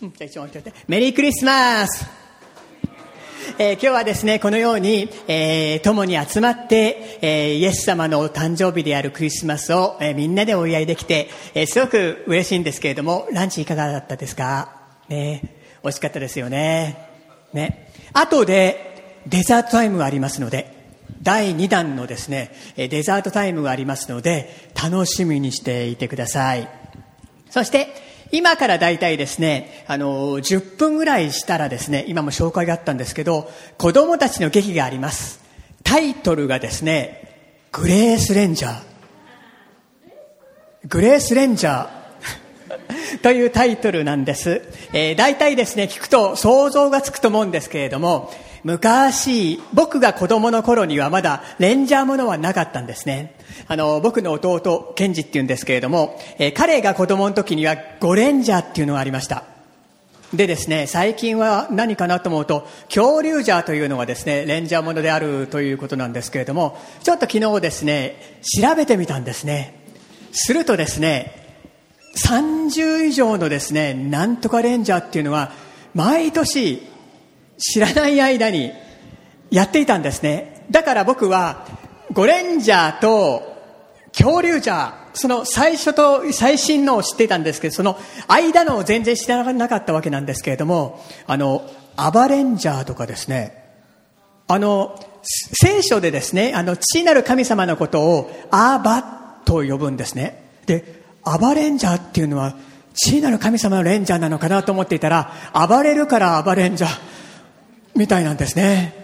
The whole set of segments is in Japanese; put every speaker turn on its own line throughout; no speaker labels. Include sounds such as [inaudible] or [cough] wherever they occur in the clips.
じゃ一応置いといてメリークリスマスえー今日はですね、このように、えー共に集まって、えーイエス様の誕生日であるクリスマスを、えみんなでお祝いできて、えすごく嬉しいんですけれども、ランチいかがだったですか？ね、美味しかったですよね。ね。後で、デザートタイムがありますので、第2弾のですね、デザートタイムがありますので、楽しみにしていてください。そして、今からだいたいですね、あの、10分ぐらいしたらですね、今も紹介があったんですけど、子供たちの劇があります。タイトルがですね、グレースレンジャー。グレースレンジャー。[laughs] というタイトルなんです。えー、大体ですね、聞くと想像がつくと思うんですけれども、昔、僕が子供の頃にはまだレンジャーものはなかったんですね。あの、僕の弟、ケンジって言うんですけれども、えー彼が子供の時にはゴレンジャーっていうのがありました。でですね、最近は何かなと思うと、恐竜ジャーというのがですね、レンジャーものであるということなんですけれども、ちょっと昨日ですね、調べてみたんですね。するとですね、30以上のですね、なんとかレンジャーっていうのは、毎年、知らない間にやっていたんですね。だから僕は、ゴレンジャーと恐竜ジャー、その最初と最新のを知っていたんですけど、その間のを全然知らなかったわけなんですけれども、あの、アバレンジャーとかですね、あの、聖書でですね、あの、父なる神様のことをアーバと呼ぶんですね。で、アバレンジャーっていうのは、父なる神様のレンジャーなのかなと思っていたら、暴れるから暴れんじゃーみたいなんですね。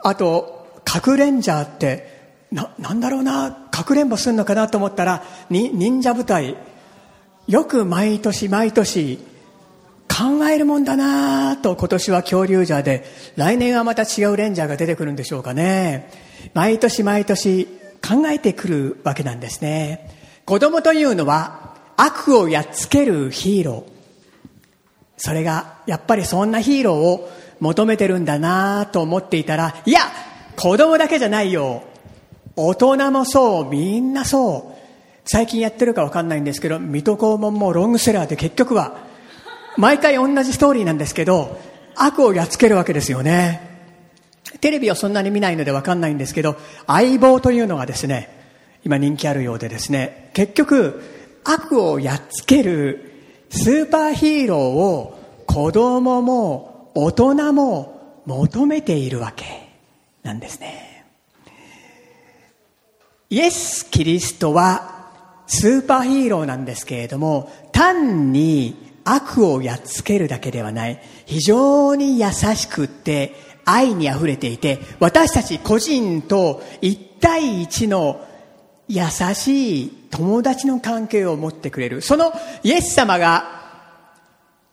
あと、核レンジャーって、な、なんだろうな、かくれんぼするのかなと思ったら、に、忍者部隊、よく毎年毎年、考えるもんだなと今年は恐竜ジャーで、来年はまた違うレンジャーが出てくるんでしょうかね。毎年毎年考えてくるわけなんですね。子供というのは悪をやっつけるヒーロー。それが、やっぱりそんなヒーローを求めてるんだなと思っていたら、いや子供だけじゃないよ大人もそう、みんなそう。最近やってるかわかんないんですけど、水戸黄門もロングセラーで結局は、毎回同じストーリーなんですけど、悪をやっつけるわけですよね。テレビをそんなに見ないのでわかんないんですけど、相棒というのがですね、今人気あるようでですね、結局、悪をやっつけるスーパーヒーローを子供も大人も求めているわけなんですね。イエス・キリストはスーパーヒーローなんですけれども、単に悪をやっつけるだけではない、非常に優しくって愛に溢れていて、私たち個人と一対一の優しい友達の関係を持ってくれる。そのイエス様が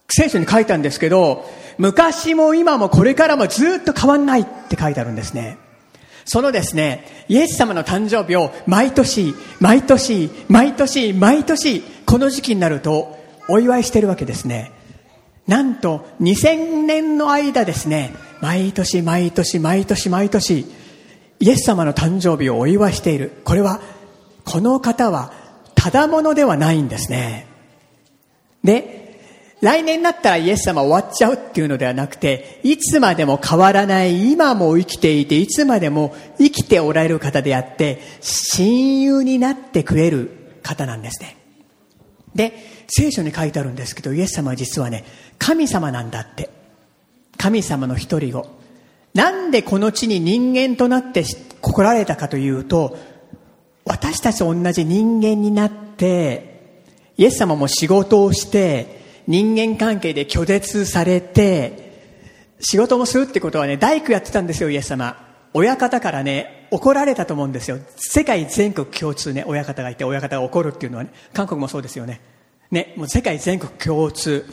聖書に書いたんですけど、昔も今もこれからもずっと変わんないって書いてあるんですね。そのですね、イエス様の誕生日を毎年、毎年、毎年、毎年、この時期になるとお祝いしてるわけですね。なんと2000年の間ですね、毎年、毎年、毎年、毎年、イエス様の誕生日をお祝いしている。これは、この方は、ただものではないんですね。で、来年になったらイエス様終わっちゃうっていうのではなくて、いつまでも変わらない、今も生きていて、いつまでも生きておられる方であって、親友になってくれる方なんですね。で、聖書に書いてあるんですけど、イエス様は実はね、神様なんだって。神様の一人子。なんでこの地に人間となって来られたかというと、私たちと同じ人間になって、イエス様も仕事をして、人間関係で拒絶されて、仕事もするってことはね、大工やってたんですよ、イエス様。親方からね、怒られたと思うんですよ。世界全国共通ね、親方がいて、親方が怒るっていうのはね、韓国もそうですよね。ね、もう世界全国共通。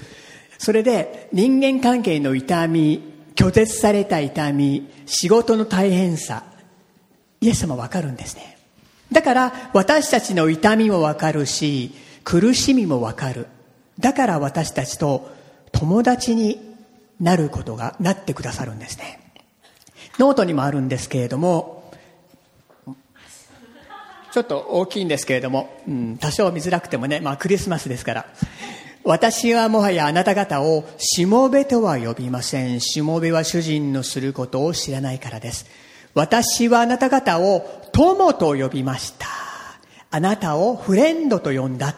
それで、人間関係の痛み、拒絶された痛み、仕事の大変さ、イエス様わかるんですね。だから、私たちの痛みもわかるし、苦しみもわかる。だから私たちと友達になることが、なってくださるんですね。ノートにもあるんですけれども、ちょっと大きいんですけれども、うん、多少見づらくてもね、まあクリスマスですから、私はもはやあなた方をしもべとは呼びません。しもべは主人のすることを知らないからです。私はあなた方を友と呼びました。あなたをフレンドと呼んだ。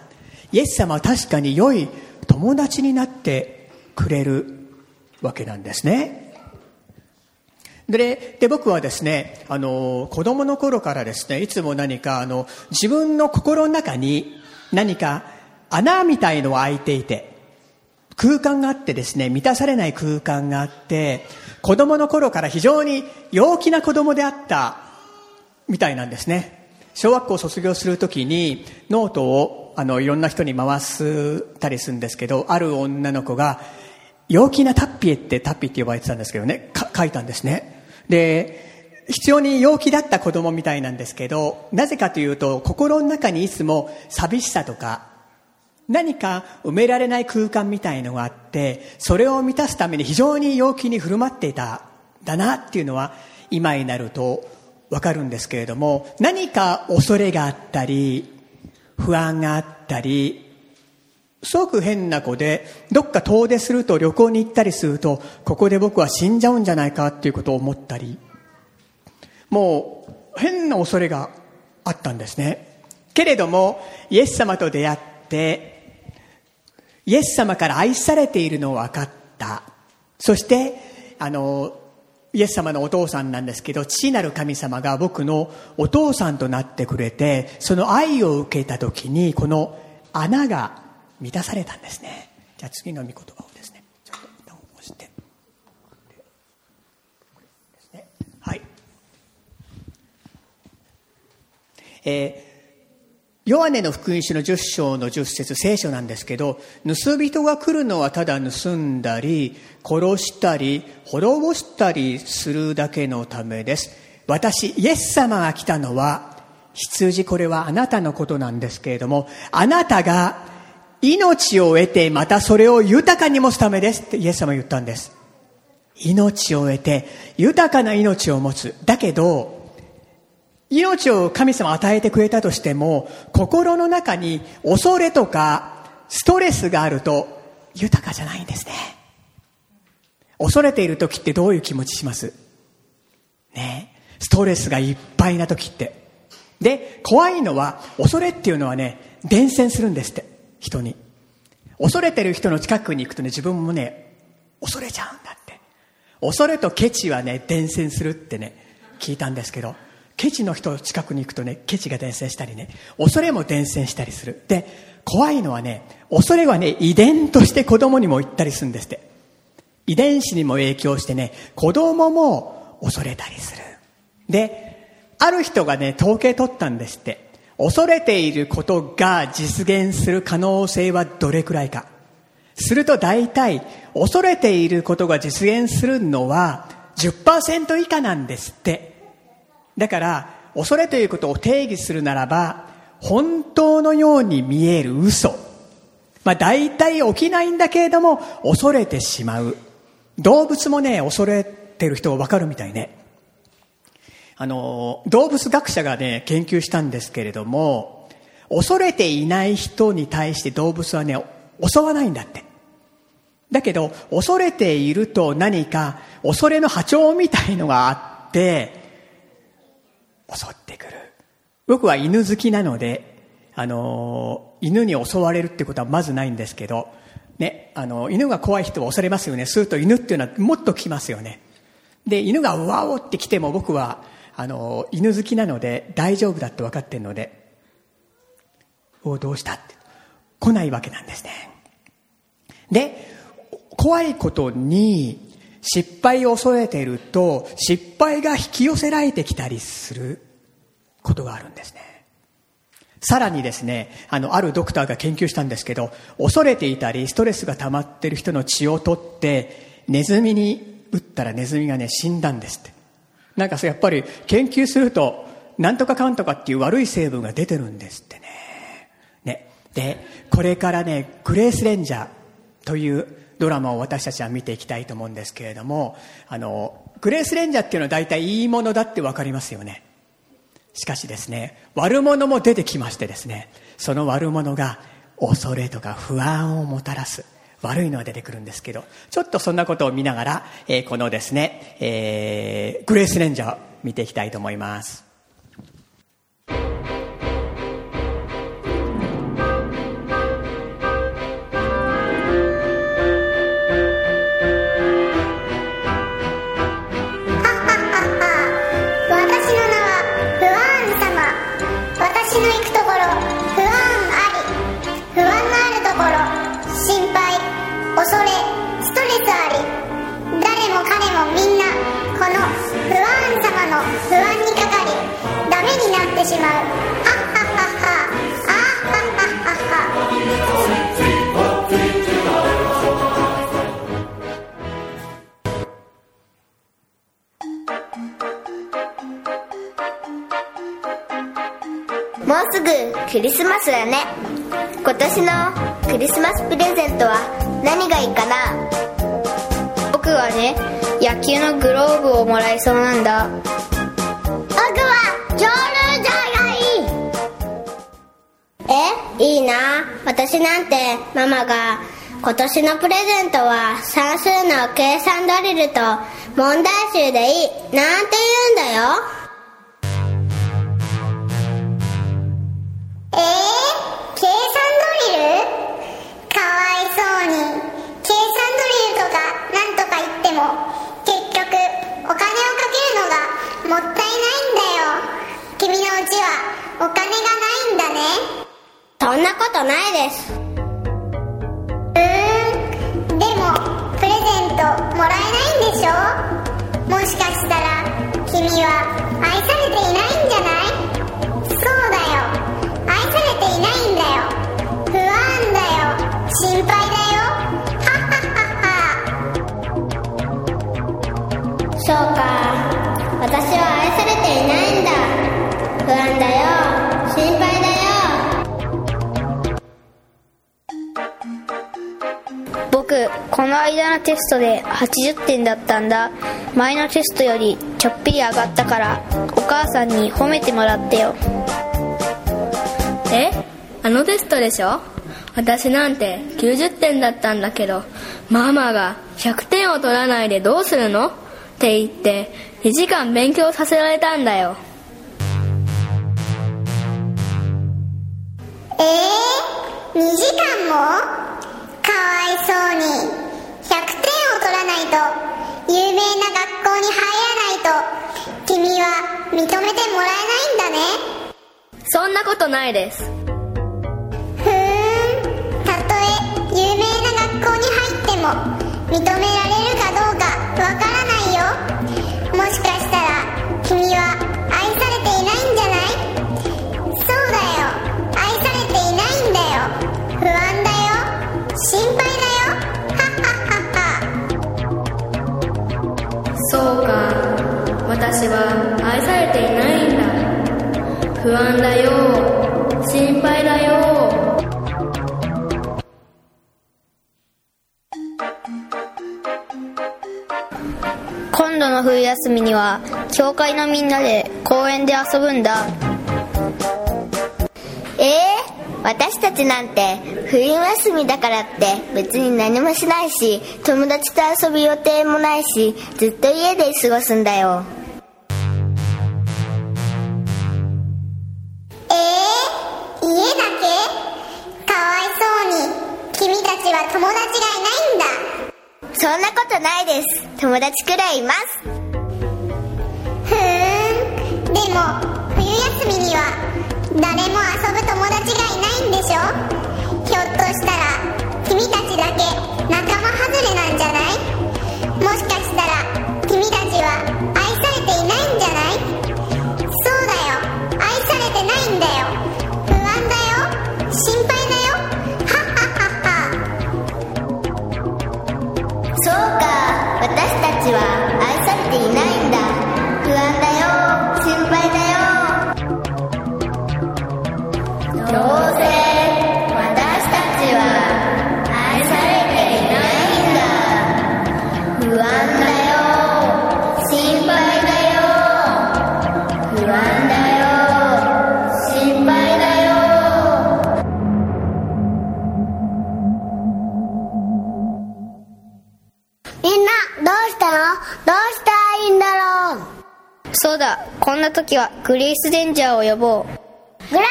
イエス様は確かに良い友達になってくれるわけなんですね。でで僕はですねあの子供の頃からですねいつも何かあの自分の心の中に何か穴みたいのが開いていて空間があってですね満たされない空間があって子供の頃から非常に陽気な子供であったみたいなんですね小学校卒業するときにノートをあのいろんな人に回すたりするんですけどある女の子が陽気なタッピエってタッピーって呼ばれてたんですけどね。書いたんですね。で必要に陽気だった子供みたいなんですけどなぜかというと心の中にいつも寂しさとか何か埋められない空間みたいのがあってそれを満たすために非常に陽気に振る舞っていただなっていうのは今になるとわかるんですけれども何か恐れがあったり不安があったりすごく変な子でどっか遠出すると旅行に行ったりするとここで僕は死んじゃうんじゃないかっていうことを思ったりもう変な恐れがあったんですね。けれどもイエス様と出会ってイエス様から愛されているのを分かった。そしてあのイエス様のお父さんなんですけど父なる神様が僕のお父さんとなってくれてその愛を受けた時にこの穴が満たされたんですね。じゃあ次の御言葉をですねちょっとボタンを押して。はい。えーヨハネの福音書の10章の10節聖書なんですけど盗人が来るのはただ盗んだり殺したり滅ぼしたりするだけのためです。私イエス様が来たのは羊これはあなたのことなんですけれどもあなたが命を得てまたそれを豊かに持つためですってイエス様言ったんです。命を得て豊かな命を持つ。だけど命を神様与えてくれたとしても、心の中に恐れとかストレスがあると豊かじゃないんですね。恐れている時ってどういう気持ちします？ねストレスがいっぱいな時って。で、怖いのは、恐れっていうのはね、伝染するんですって、人に。恐れてる人の近くに行くとね、自分もね、恐れちゃうんだって。恐れとケチはね、伝染するってね、聞いたんですけど、ケチの人近くに行くとね、ケチが伝染したりね、恐れも伝染したりする。で、怖いのはね、恐れはね、遺伝として子供にも行ったりするんですって。遺伝子にも影響してね、子供も恐れたりする。で、ある人がね、統計取ったんですって。恐れていることが実現する可能性はどれくらいか。すると大体、恐れていることが実現するのは10%以下なんですって。だから恐れということを定義するならば本当のように見える嘘。まあ大体起きないんだけれども恐れてしまう。動物もね恐れてる人は分かるみたいね。あの動物学者がね研究したんですけれども恐れていない人に対して動物はね襲わないんだって。だけど恐れていると何か恐れの波長みたいのがあって襲ってくる。僕は犬好きなので、あの、犬に襲われるってことはまずないんですけど、ね、あの、犬が怖い人は恐れますよね。すると犬っていうのはもっと来ますよね。で、犬がワオって来ても僕は、あの、犬好きなので大丈夫だって分かってるので、おどうしたって。来ないわけなんですね。で、怖いことに、失敗を恐れていると失敗が引き寄せられてきたりすることがあるんですね。さらにですねあのあるドクターが研究したんですけど恐れていたりストレスが溜まっている人の血を取ってネズミに打ったらネズミがね死んだんですって。なんかやっぱり研究するとなんとかかんとかっていう悪い成分が出てるんですってね。ね。でこれからねグレースレンジャーというドラマを私たちは見ていきたいと思うんですけれどもあのグレースレンジャーっていうのは大体いいものだって分かりますよね。しかしですね悪者も出てきましてですねその悪者が恐れとか不安をもたらす悪いのが出てくるんですけどちょっとそんなことを見ながら、えー、このですね、えー、グレースレンジャーを見ていきたいと思います。
今年のプレゼントは算数の計
算ドリルと問題集でいい。なんて言うんだよ。
えー、計算ドリル。かわいそうに。計算ドリルとか何とか言っても結局お金をかけるのがもったいないんだよ。君のうちはお金がないんだね。そんなことないです。もらえないんでしょ？もしかしたら君は愛されていないんじゃない？そうだよ。愛されていないんだよ。不安だよ。心配だよ。はははそうか。私は愛されていないんだ。不安だ
この間のテストで80点だったんだ。前のテストよりちょっぴり上がったからお母さんに褒めてもらってよ。
え？あのテストでしょ？私なんて90点だったんだけどママが100点を取らないでどうするの？って言って2時間勉強させられたんだよ。
えー、2時間も？かわいそうに。100点を取らないと。有名な学校に入らないと。君は認めてもらえないんだね。
そんなことないです。ふー
ん。たとえ有名な学校に入っても認められるかどうかわからないよ。もしかしたら君はそう
か。私は愛されていないんだ。不安だよ。心配だよ。
今度の冬休みには教会のみんなで公園で遊ぶんだ。
私たちなんて冬休みだからって別に何もしないし友達と遊ぶ予定もないしずっと家で過ごすんだよ。えー、家だけ？かわいそうに君たちは友達がいないんだ。そんなことないです。友達くらいいます。ふーん。でも冬休みには誰も遊ぶ友達がいないんでしょ？ひょっとしたら君たちだけ仲間外れなんじゃない？もしかしたら君たちはんな
時はグレイスレンジャーを呼ぼう。
グレースレンジ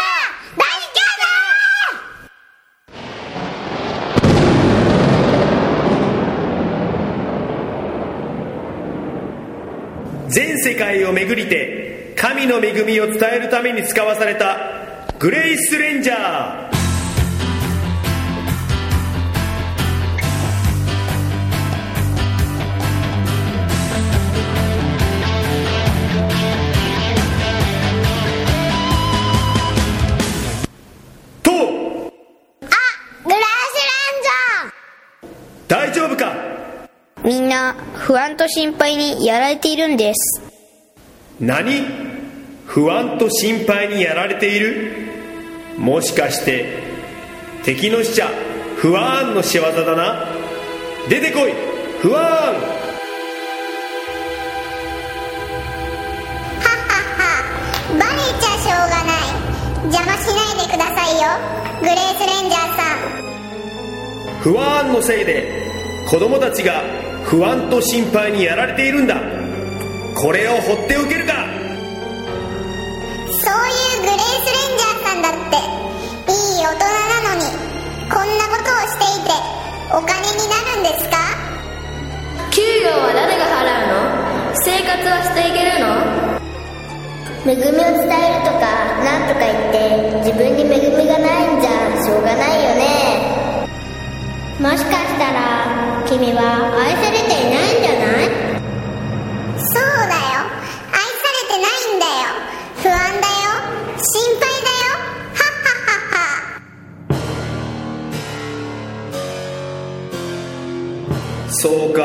ャー大
全世界を巡りて神の恵みを伝えるために使わされたグレイスレンジャー。
不安と心配にやられているんです。
何？不安と心配にやられている？もしかして敵の使者不安の仕業だな？出てこい！不安！
バレちゃしょうがない。邪魔しないでくださいよ。グレースレンジャーさん。
不安のせいで子供たちが不安と心配にやられているんだ。これを放っておけるか。
そういうグレースレンジャーさんだって。いい大人なのにこんなことをしていてお金になるんですか？
給料は誰が払うの？生活はしていけるの？
恵みを伝えるとかなんとか言って自分に恵みがないんじゃしょうがないよね。もしかしたら君は愛されていないんじゃない？そうだよ。愛されてないんだよ。不安だよ。心配だよ。はっはっはっは。
そうか。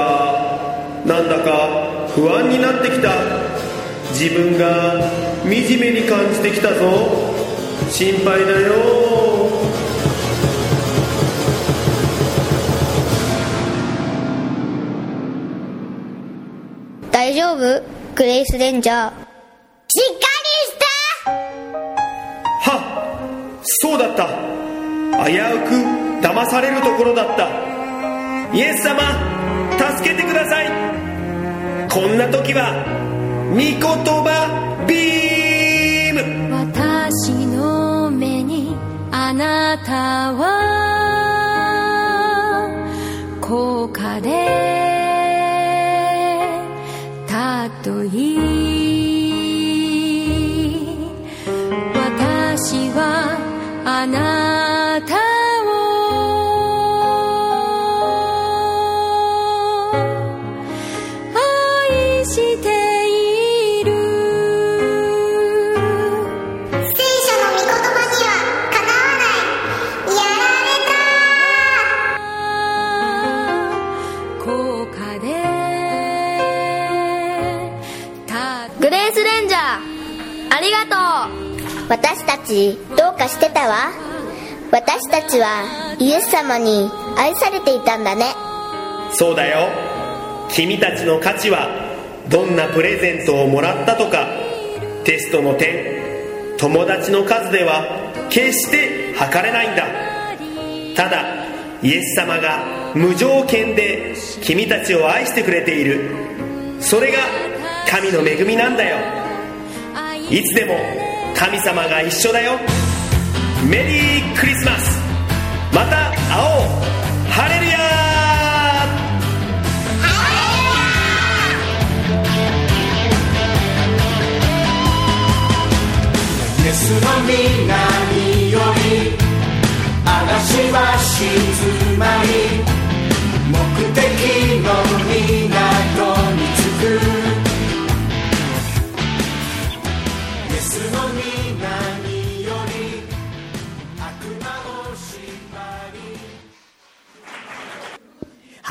なんだか不安になってきた。自分が惨めに感じてきたぞ。心配だよ
丈夫？グレイスレンジャー。
しっかりして
はっそうだった。危うく騙されるところだった。イエス様助けてください。こんな時は御言葉ビーム。
私の目にあなたは高価で尊い。私はあなた。
たわ私たちはイエス様に愛されていたんだね。
そうだよ。君たちの価値はどんなプレゼントをもらったとかテストの点友達の数では決して測れないんだ。ただイエス様が無条件で君たちを愛してくれている。それが神の恵みなんだよ。いつでも神様が一緒だよ。メリークリスマス。また会おう。ハレルヤ
イエスの皆により嵐は静まり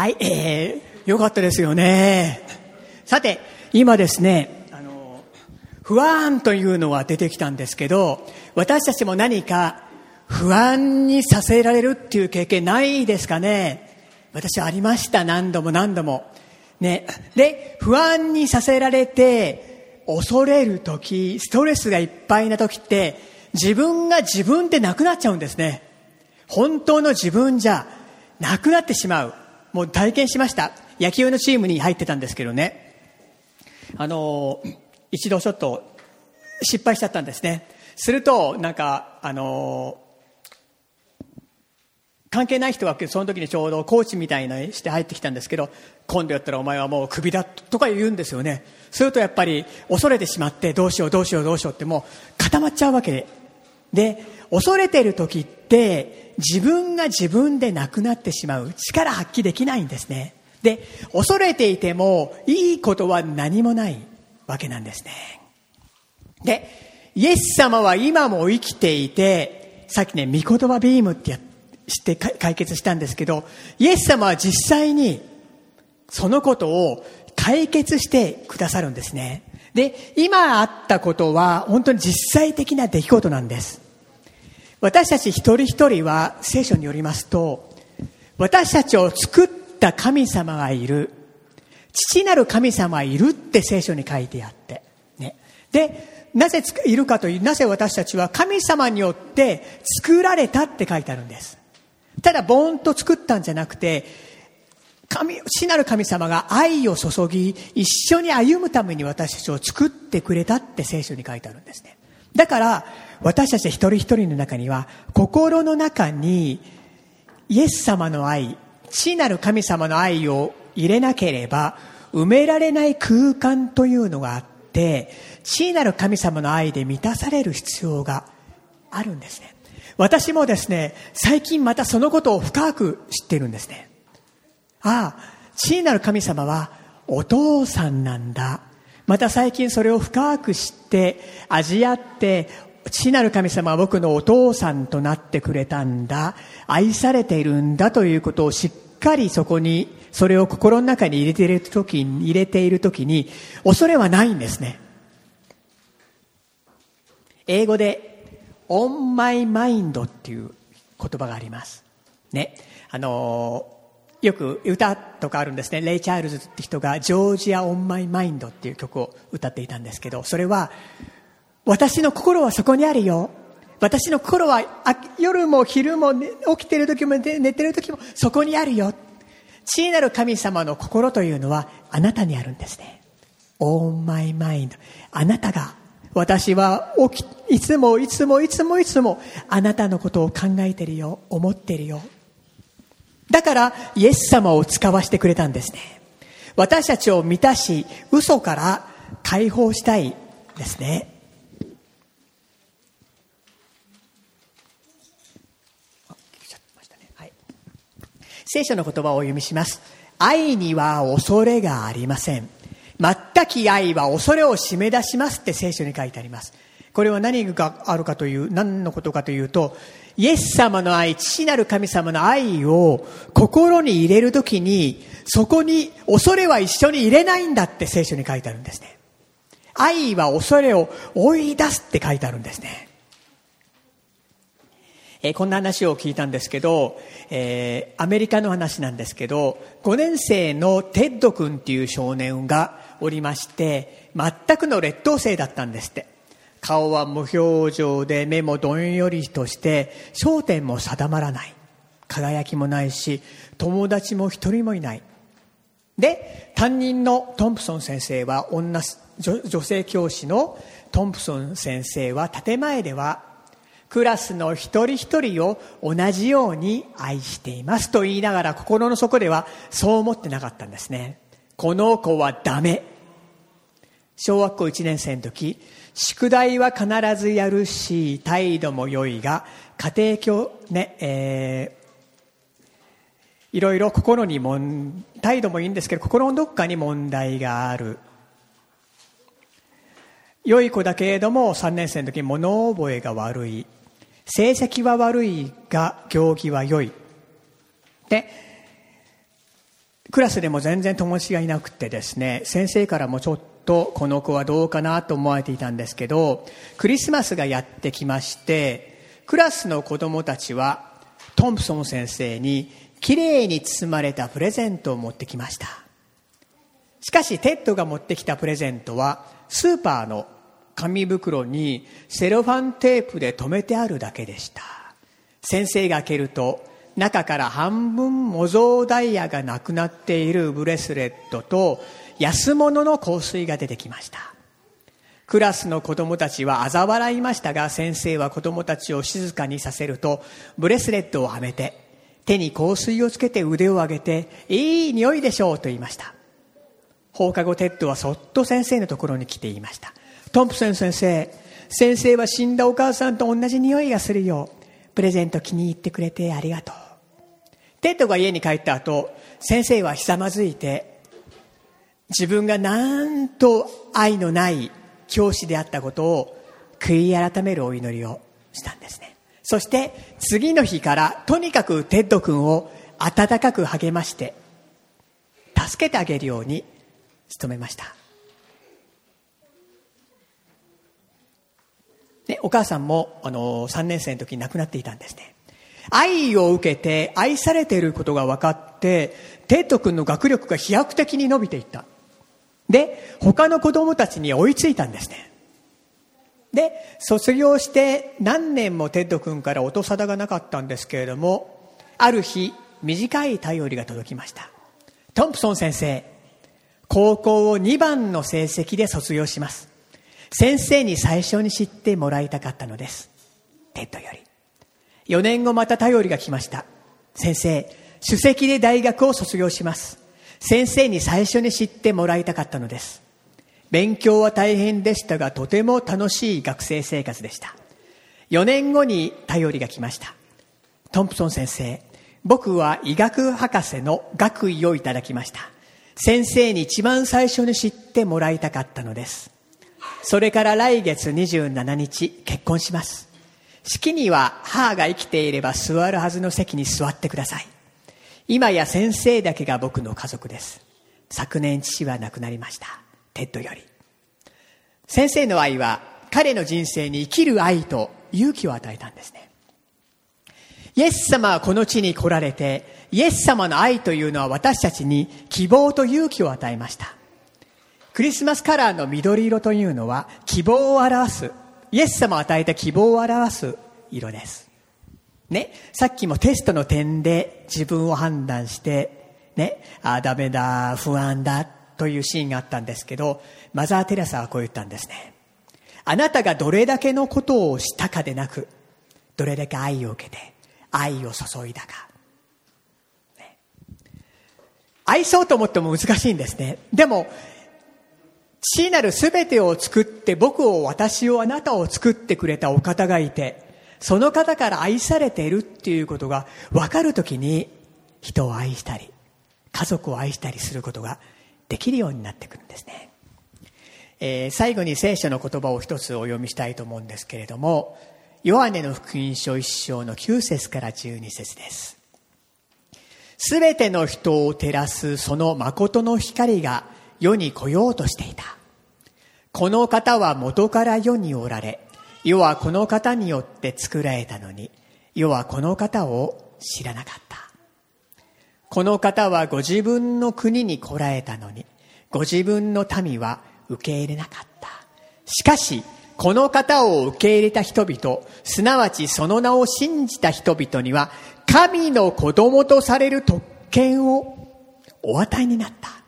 はい、えー、よかったですよね。さて、今ですね、あの、不安というのは出てきたんですけど、私たちも何か不安にさせられるっていう経験ないですかね私はありました、何度も何度も。ね。で、不安にさせられて、恐れるとき、ストレスがいっぱいなときって、自分が自分でなくなっちゃうんですね。本当の自分じゃなくなってしまう。もう体験しました。野球のチームに入ってたんですけどね。あの、一度ちょっと失敗しちゃったんですね。すると、なんか、あの、関係ない人がその時にちょうどコーチみたいなして入ってきたんですけど、今度やったらお前はもうクビだとか言うんですよね。するとやっぱり恐れてしまってどうしようどうしようどうしようってもう固まっちゃうわけで。恐れてる時って自分が自分でなくなってしまう力発揮できないんですね。で、恐れていてもいいことは何もないわけなんですね。で、イエス様は今も生きていて、さっきね、御言葉ビームってやして解決したんですけど、イエス様は実際にそのことを解決してくださるんですね。で、今あったことは本当に実際的な出来事なんです。私たち一人一人は聖書によりますと、私たちを作った神様がいる。父なる神様がいるって聖書に書いてあって。ね。で、なぜいるかという、なぜ私たちは神様によって作られたって書いてあるんです。ただ、ボーンと作ったんじゃなくて、神、死なる神様が愛を注ぎ、一緒に歩むために私たちを作ってくれたって聖書に書いてあるんですね。だから、私たち一人一人の中には、心の中に、イエス様の愛、死なる神様の愛を入れなければ、埋められない空間というのがあって、死なる神様の愛で満たされる必要があるんですね。私もですね、最近またそのことを深く知っているんですね。ああ、地なる神様はお父さんなんだ。また最近それを深く知って、味わって、地なる神様は僕のお父さんとなってくれたんだ。愛されているんだということをしっかりそこに、それを心の中に入れているときに、入れているときに、恐れはないんですね。英語で on my mind っていう言葉があります。ね。あの、よく歌とかあるんですね。レイ・チャールズって人が Georgia on My Mind っていう曲を歌っていたんですけど、それは、私の心はそこにあるよ。私の心は夜も昼も、起きてる時も寝てる時もそこにあるよ。父なる神様の心というのはあなたにあるんですね。 On my mind。あなたが私は起き、いつもいつもいつもいつもあなたのことを考えてるよ、思ってるよ。だからイエス様を使わせてくれたんですね。私たちを満たし、嘘から解放したいですね。聖書の言葉をお読みします。愛には恐れがありません。全き愛は恐れを締め出しますって聖書に書いてあります。これは何があるかという、何のことかというと、イエス様の愛、父なる神様の愛を心に入れるときに、そこに恐れは一緒に入れないんだって聖書に書いてあるんですね。愛は恐れを追い出すって書いてあるんですね。え、こんな話を聞いたんですけど、えー、アメリカの話なんですけど、5年生のテッド君っていう少年がおりまして、全くの劣等生だったんですって。顔は無表情で目もどんよりとして焦点も定まらない。輝きもないし、友達も一人もいない。で、担任のトンプソン先生は女、女性教師のトンプソン先生は建前ではクラスの一人一人を同じように愛していますと言いながら心の底ではそう思ってなかったんですね。この子はダメ。小学校1年生の時、宿題は必ずやるし、態度も良いが、家庭教、ね、えー、いろいろ心にもん、態度もいいんですけど、心のどっかに問題がある。良い子だけれども、3年生の時物覚えが悪い。成績は悪いが、行儀は良い。で、クラスでも全然友達がいなくてですね、先生からもちょっとこの子はどうかなと思われていたんですけど、クリスマスがやってきまして、クラスの子供たちはトンプソン先生にきれいに包まれたプレゼントを持ってきました。しかし、テッドが持ってきたプレゼントは、スーパーの紙袋にセロファンテープで留めてあるだけでした。先生が開けると、中から半分模造ダイヤがなくなっているブレスレットと安物の香水が出てきました。クラスの子供たちは嘲笑いましたが先生は子供たちを静かにさせるとブレスレットをはめて手に香水をつけて腕を上げていい匂いでしょうと言いました。放課後テッドはそっと先生のところに来て言いました。トンプソン先生先生は死んだお母さんと同じ匂いがするよプレゼント気に入ってくれてありがとう。テッドが家に帰った後先生はひざまずいて自分がなんと愛のない教師であったことを悔い改めるお祈りをしたんですね。そして次の日からとにかくテッド君を温かく励まして助けてあげるように努めました、ね、お母さんもあの3年生の時に亡くなっていたんですね。愛を受けて愛されていることが分かってテッド君の学力が飛躍的に伸びていった。で他の子供たちに追いついたんですね。で卒業して何年もテッド君から音沙汰がなかったんですけれどもある日短い便りが届きました。トンプソン先生高校を2番の成績で卒業します。先生に最初に知ってもらいたかったのです。テッドより。4年後また便りが来ました。先生首席で大学を卒業します。先生に最初に知ってもらいたかったのです。勉強は大変でしたがとても楽しい学生生活でした。4年後に便りが来ました。トンプソン先生僕は医学博士の学位をいただきました。先生に一番最初に知ってもらいたかったのです。それから来月27日結婚します。式には母が生きていれば座るはずの席に座ってください。今や先生だけが僕の家族です。昨年父は亡くなりました。テッドより。先生の愛は彼の人生に生きる愛と勇気を与えたんですね。イエス様はこの地に来られてイエス様の愛というのは私たちに希望と勇気を与えました。クリスマスカラーの緑色というのは希望を表すイエス様を与えた希望を表す色ですね、さっきもテストの点で自分を判断して、ね、あダメだ、不安だというシーンがあったんですけど、マザー・テレサはこう言ったんですね。あなたがどれだけのことをしたかでなく、どれだけ愛を受けて、愛を注いだか。愛そうと思っても難しいんですね。でも、父なる全てを作って、僕を、私を、あなたを作ってくれたお方がいて、その方から愛されているっていうことが分かるときに人を愛したり家族を愛したりすることができるようになってくるんですね、えー、最後に聖書の言葉を一つお読みしたいと思うんですけれどもヨハネの福音書一章の9節から12節です。すべての人を照らすその誠の光が世に来ようとしていたこの方は元から世におられ世はこの方によって作られたのに、世はこの方を知らなかった。この方はご自分の国に来られたのに、ご自分の民は受け入れなかった。しかし、この方を受け入れた人々、すなわちその名を信じた人々には、神の子供とされる特権をお与えになった。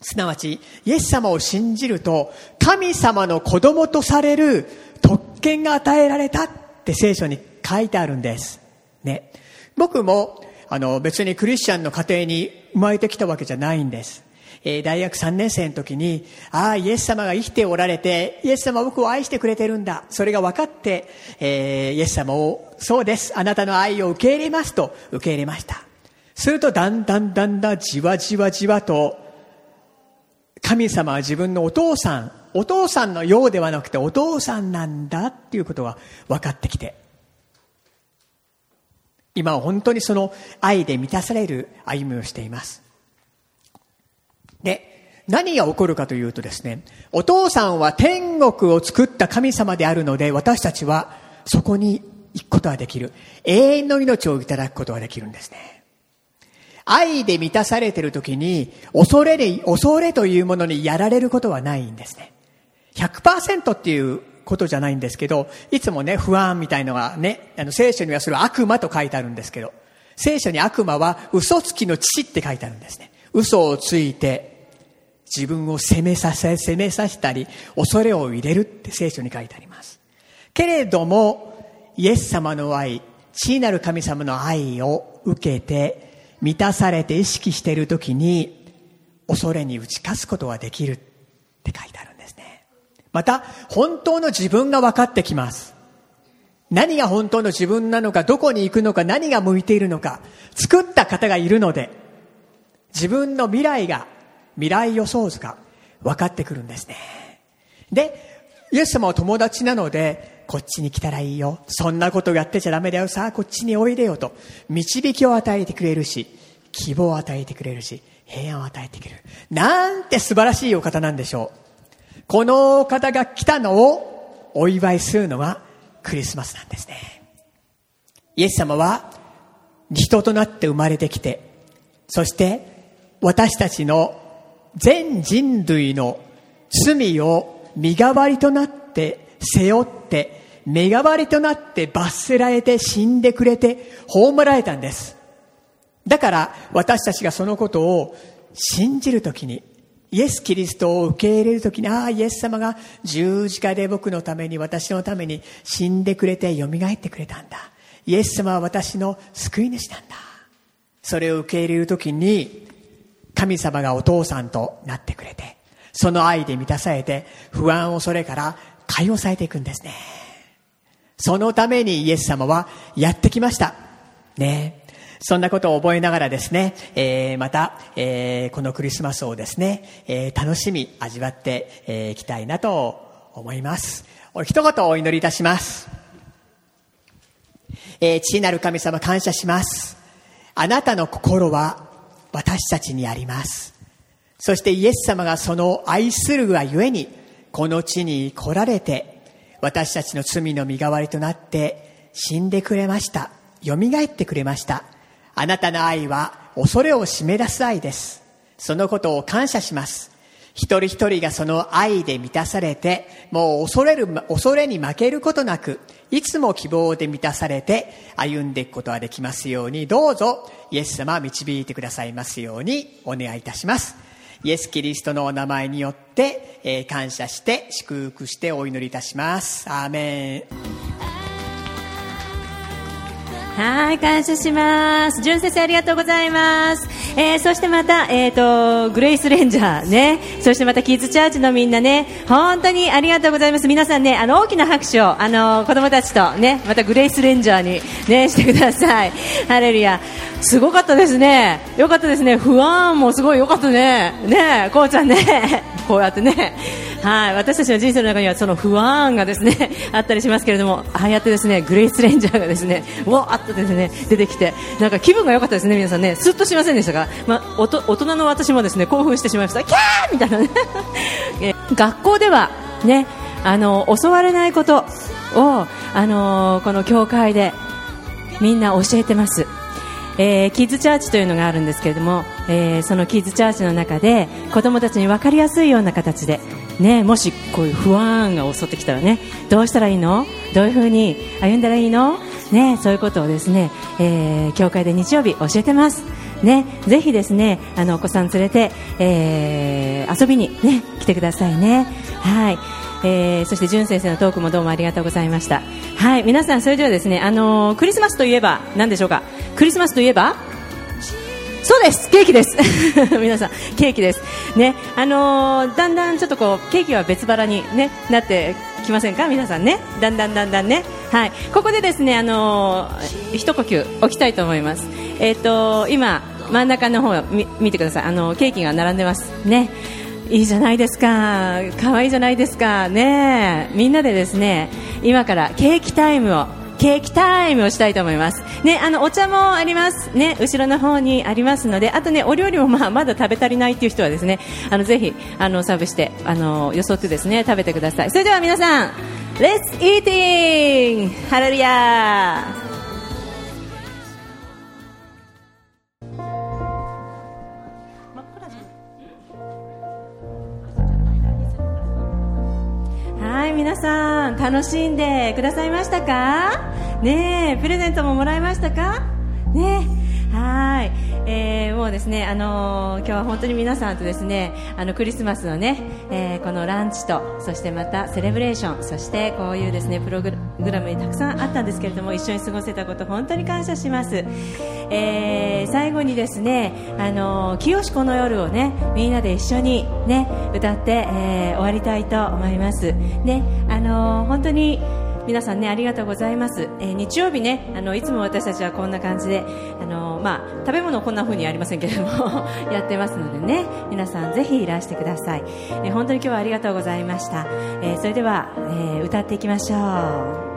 すなわち、イエス様を信じると、神様の子供とされる特権が与えられたって聖書に書いてあるんです。ね。僕も、あの、別にクリスチャンの家庭に生まれてきたわけじゃないんです。えー、大学3年生の時に、ああ、イエス様が生きておられて、イエス様は僕を愛してくれてるんだ。それが分かって、えー、イエス様を、そうです。あなたの愛を受け入れますと受け入れました。すると、だんだんだんだんじわじわじわと、神様は自分のお父さん、お父さんのようではなくてお父さんなんだっていうことが分かってきて、今は本当にその愛で満たされる歩みをしています。で、何が起こるかというとですね、お父さんは天国を作った神様であるので、私たちはそこに行くことができる。永遠の命をいただくことができるんですね。愛で満たされている時に、恐れで、恐れというものにやられることはないんですね。100%っていうことじゃないんですけど、いつもね、不安みたいのがね、あの聖書にはそれは悪魔と書いてあるんですけど、聖書に悪魔は嘘つきの父って書いてあるんですね。嘘をついて自分を責めさせ、責めさせたり、恐れを入れるって聖書に書いてあります。けれども、イエス様の愛、地なる神様の愛を受けて、満たされて意識しているときに、恐れに打ち勝つことができるって書いてあるんですね。また、本当の自分が分かってきます。何が本当の自分なのか、どこに行くのか、何が向いているのか、作った方がいるので、自分の未来が、未来予想図が分かってくるんですね。で、イエス様は友達なので、こっちに来たらいいよ。そんなことやってちゃダメだよ。さあ、こっちにおいでよと。導きを与えてくれるし、希望を与えてくれるし、平安を与えてくれる。なんて素晴らしいお方なんでしょう。このお方が来たのをお祝いするのがクリスマスなんですね。イエス様は人となって生まれてきて、そして私たちの全人類の罪を身代わりとなって背負って、身代わりとなって罰せられて死んでくれて葬られたんです。だから私たちがそのことを信じるときに、イエス・キリストを受け入れるときに、ああ、イエス様が十字架で僕のために、私のために死んでくれて蘇ってくれたんだ。イエス様は私の救い主なんだ。それを受け入れるときに、神様がお父さんとなってくれて、その愛で満たされて、不安をそれから解放されていくんですね。そのためにイエス様はやってきました。ねそんなことを覚えながらですね、えー、また、えー、このクリスマスをですね、えー、楽しみ、味わってい、えー、きたいなと思います。一言お祈りいたします。えー、父なる神様感謝します。あなたの心は私たちにあります。そしてイエス様がその愛するがゆえに、この地に来られて、私たちの罪の身代わりとなって死んでくれました。蘇ってくれました。あなたの愛は恐れを締め出す愛です。そのことを感謝します。一人一人がその愛で満たされて、もう恐れる、恐れに負けることなく、いつも希望で満たされて歩んでいくことができますように、どうぞイエス様導いてくださいますようにお願いいたします。イエス・キリストのお名前によって、えー、感謝して祝福してお祈りいたします。アーメン。
はい、感謝します。純先生ありがとうございます。えー、そしてまた、えっ、ー、と、グレイスレンジャーね、そしてまたキッズチャーチのみんなね、本当にありがとうございます。皆さんね、あの、大きな拍手を、あの、子供たちとね、またグレイスレンジャーにね、してください。ハレルヤ。すごかったですね。よかったですね。不安もすごいよかったね。ねこうちゃんね。こうやってね。はい、私たちの人生の中にはその不安がですね [laughs] あったりしますけれども、ああやってですねグレイスレンジャーがですねわーっとですね出てきて、なんか気分が良かったですね、皆さんね、すっとしませんでしたが、まあ、おと大人の私もですね興奮してしまいました、キャー！みたいな。ね [laughs] え学校ではねあの襲われないことをあのこの教会でみんな教えてます。えー、キッズチャーチというのがあるんですけれども、えー、そのキッズチャーチの中で子供たちに分かりやすいような形でね、もしこういう不安が襲ってきたらねどうしたらいいの？どういうふうに歩んだらいいの、ね、そういうことをですね、えー、教会で日曜日教えてます。ね、ぜひですねあのお子さん連れて、えー、遊びに、ね、来てくださいね。はい。えー、そして淳先生のトークもどうもありがとうございました。はい。皆さんそれではですねあのー、クリスマスといえば何でしょうか？クリスマスといえば？そうです。ケーキです。[laughs] 皆さんケーキです。ね。あのー、だんだんちょっとこうケーキは別腹にねなってきませんか？皆さんね。だんだんだんだんね。はい。ここでですねあのー、一呼吸置きたいと思います。えっ、ー、と今真ん中の方み見てください。あのケーキが並んでます。ね。いいじゃないですか。可愛いじゃないですか。ね。みんなでですね今からケーキタイムをケーキタイムをしたいと思います。ね、あのお茶もあります。ね、後ろの方にありますので、あとねお料理もまあまだ食べ足りないっていう人はですね、あのぜひあのサーブしてあのよそってですね食べてください。それでは皆さん、Let's eating! ハレルヤい皆さん楽しんでくださいましたか？ねプレゼントももらいましたか？ねはい、えーもうですね、あのー今日は本当に皆さんとですね、あのクリスマスのね、えーこのランチと、そしてまたセレブレーション、そしてこういうですねプログラムにたくさんあったんですけれども、一緒に過ごせたこと本当に感謝します。えー最後にですね、あのー清しこの夜をね、みんなで一緒にね歌って、えー終わりたいと思います。ね、あの本当に。皆さんねありがとうございます、えー日曜日ねあのいつも私たちはこんな感じであのまあ食べ物こんな風にありませんけれども [laughs] やってますのでね皆さんぜひいらしてください、えー本当に今日はありがとうございました、えそれでは、え歌っていきましょう。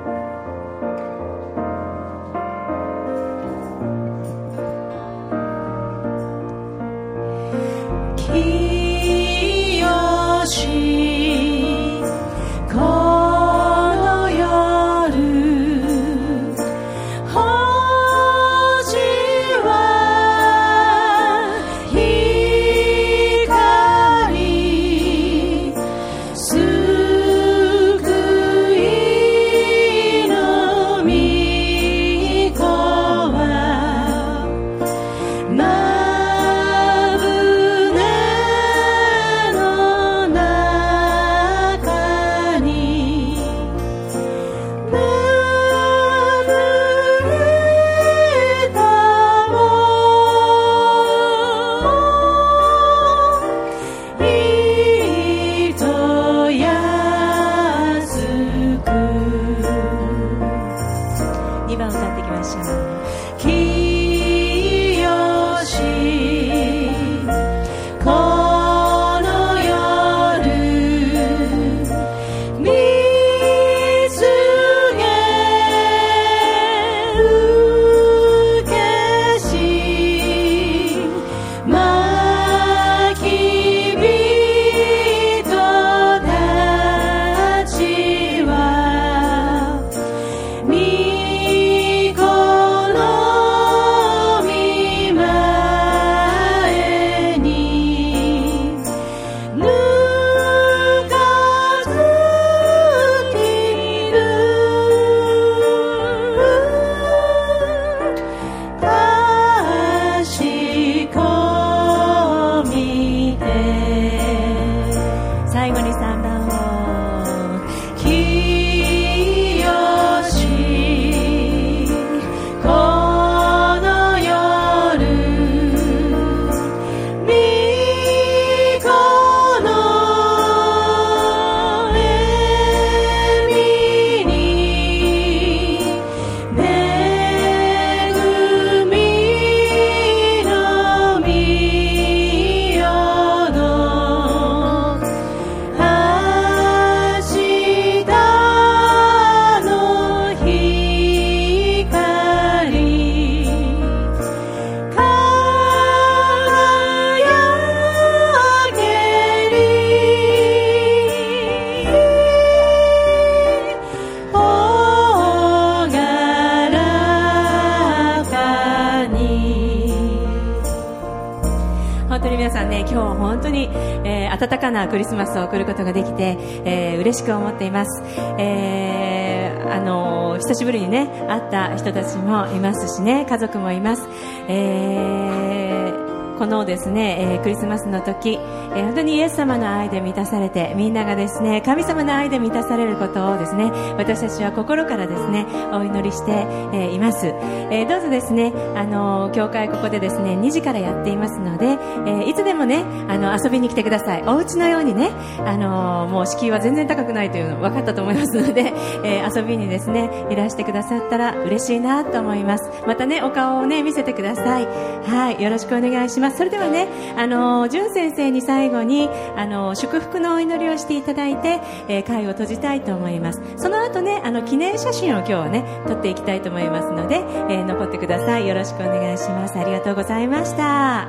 スマスを送ることができて、えー嬉しく思っています。えーあのー久しぶりにね、会った人たちもいますしね、家族もいます。えーこのですね、えークリスマスの時、えー本当にイエス様の愛で満たされて、みんながですね、神様の愛で満たされることをですね、私たちは心からですね、お祈りして、えーいます。えーどうぞですね、あのー教会ここでですね、2時からやっていますので、えーいつでもね、あの、遊びに来てください。お家のようにね、あのーもう敷居は全然高くないというの分かったと思いますので、えー遊びにですね、いらしてくださったら嬉しいなと思います。またね、お顔をね、見せてください。はい、よろしくお願いします。それではね、あのー、淳先生に最後に、あの祝福のお祈りをしていただいて、えー会を閉じたいと思います。その後ね、あの、記念写真を今日はね、撮っていきたいと思いますので、えー残ってください。よろしくお願いします。ありがとうございました。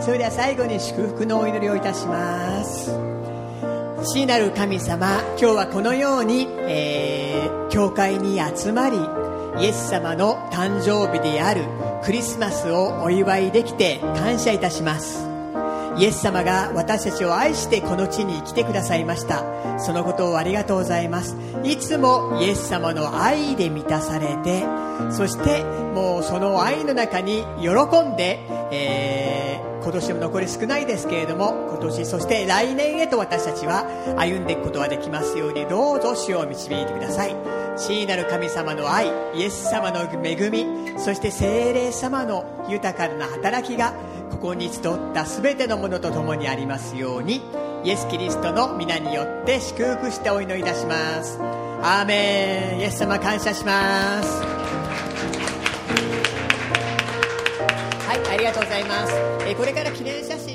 それでは最後に祝福のお祈りをいたします父なる神様今日はこのように、えー教会に集まりイエス様の誕生日であるクリスマスをお祝いできて感謝いたしますイエス様が私たちを愛してこの地に来てくださいました。そのことをありがとうございます。いつもイエス様の愛で満たされてそしてもうその愛の中に喜んで、えー今年も残り少ないですけれども今年そして来年へと私たちは歩んでいくことができますようにどうぞ主を導いてください。父なる神様の愛イエス様の恵みそして精霊様の豊かな働きがここに集った全てのものと共にありますようにイエス・キリストの皆によって祝福してお祈りいたします。アーメン。イエス様感謝します。はいありがとうございます、えこれから記念写真